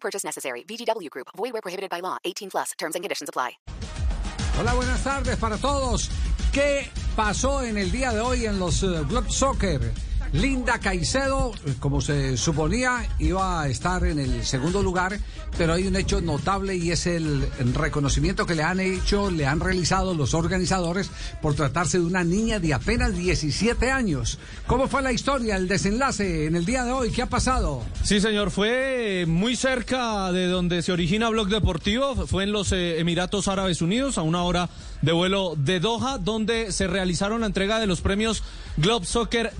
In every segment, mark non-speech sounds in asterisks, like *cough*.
Purchase necessary. VGW Group. Void where prohibited by law. 18 plus. Terms and conditions apply. Hola, buenas tardes para todos. ¿Qué pasó en el día de hoy en los uh, Soccer? Linda Caicedo, como se suponía, iba a estar en el segundo lugar, pero hay un hecho notable y es el reconocimiento que le han hecho, le han realizado los organizadores por tratarse de una niña de apenas 17 años. ¿Cómo fue la historia, el desenlace en el día de hoy? ¿Qué ha pasado? Sí, señor, fue muy cerca de donde se origina Blog Deportivo, fue en los eh, Emiratos Árabes Unidos, a una hora de vuelo de Doha, donde se realizaron la entrega de los premios Globe Soccer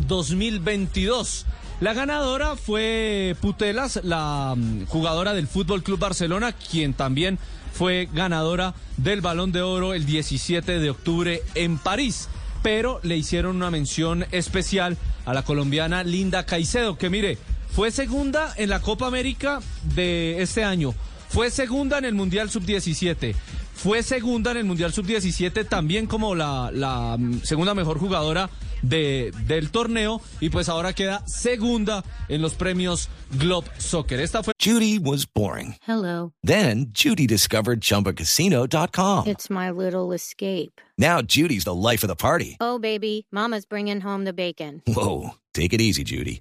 2022. La ganadora fue Putelas, la mm, jugadora del Fútbol Club Barcelona, quien también fue ganadora del Balón de Oro el 17 de octubre en París. Pero le hicieron una mención especial a la colombiana Linda Caicedo, que mire, fue segunda en la Copa América de este año, fue segunda en el Mundial Sub-17, fue segunda en el Mundial Sub-17 también como la, mm, segunda mejor jugadora de, del torneo y pues ahora queda segunda en los premios Globe Soccer. Esta fue Judy was boring. Hello. Then Judy discovered ChumbaCasino.com. It's my little escape. Now Judy's the life of the party. Oh, baby, Mama's bringing home the bacon. Whoa, take it easy, Judy.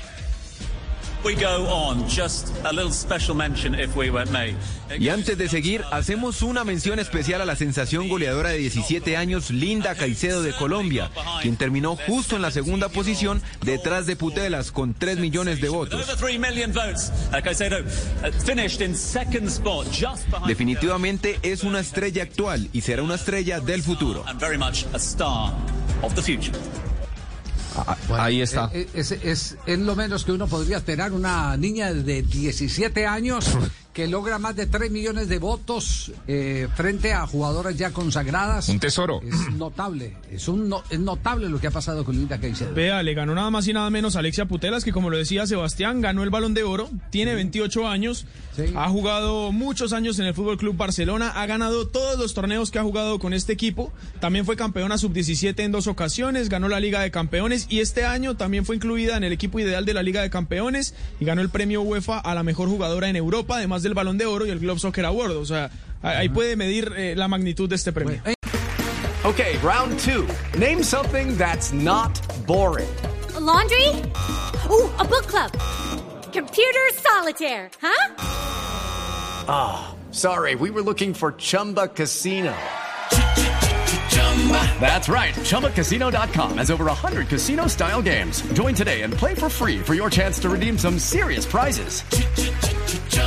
Y antes de seguir, hacemos una mención especial a la sensación goleadora de 17 años, Linda Caicedo de Colombia, quien terminó justo en la segunda posición detrás de Putelas con 3 millones de votos. Over 3 million votes. Uh, uh, behind. Definitivamente es una estrella actual y será una estrella del futuro. And very much a star of the future. Bueno, Ahí está. eh, Es, es, es lo menos que uno podría esperar, una niña de 17 años *laughs* que logra más de 3 millones de votos eh, frente a jugadoras ya consagradas. Un tesoro. Es notable, es, un no- es notable lo que ha pasado con Linda Caicedo. Vea, le ganó nada más y nada menos a Alexia Putelas, que como lo decía Sebastián, ganó el balón de oro, tiene 28 años, Sí. ha jugado muchos años en el Fútbol Club Barcelona, ha ganado todos los torneos que ha jugado con este equipo, también fue campeona sub-17 en dos ocasiones, ganó la Liga de Campeones y este año también fue incluida en el equipo ideal de la Liga de Campeones y ganó el premio UEFA a la mejor jugadora en Europa, además del balón de oro y el Globe Soccer Award. O sea, ahí puede medir eh, la magnitud de este premio. Okay, round two. Name something that's not boring. laundry? Ooh, a book club. Computer solitaire, huh? Ah, sorry, we were looking for Chumba Casino. That's right. ChumbaCasino.com has over 100 casino style games. Join today and play for free for your chance to redeem some serious prizes.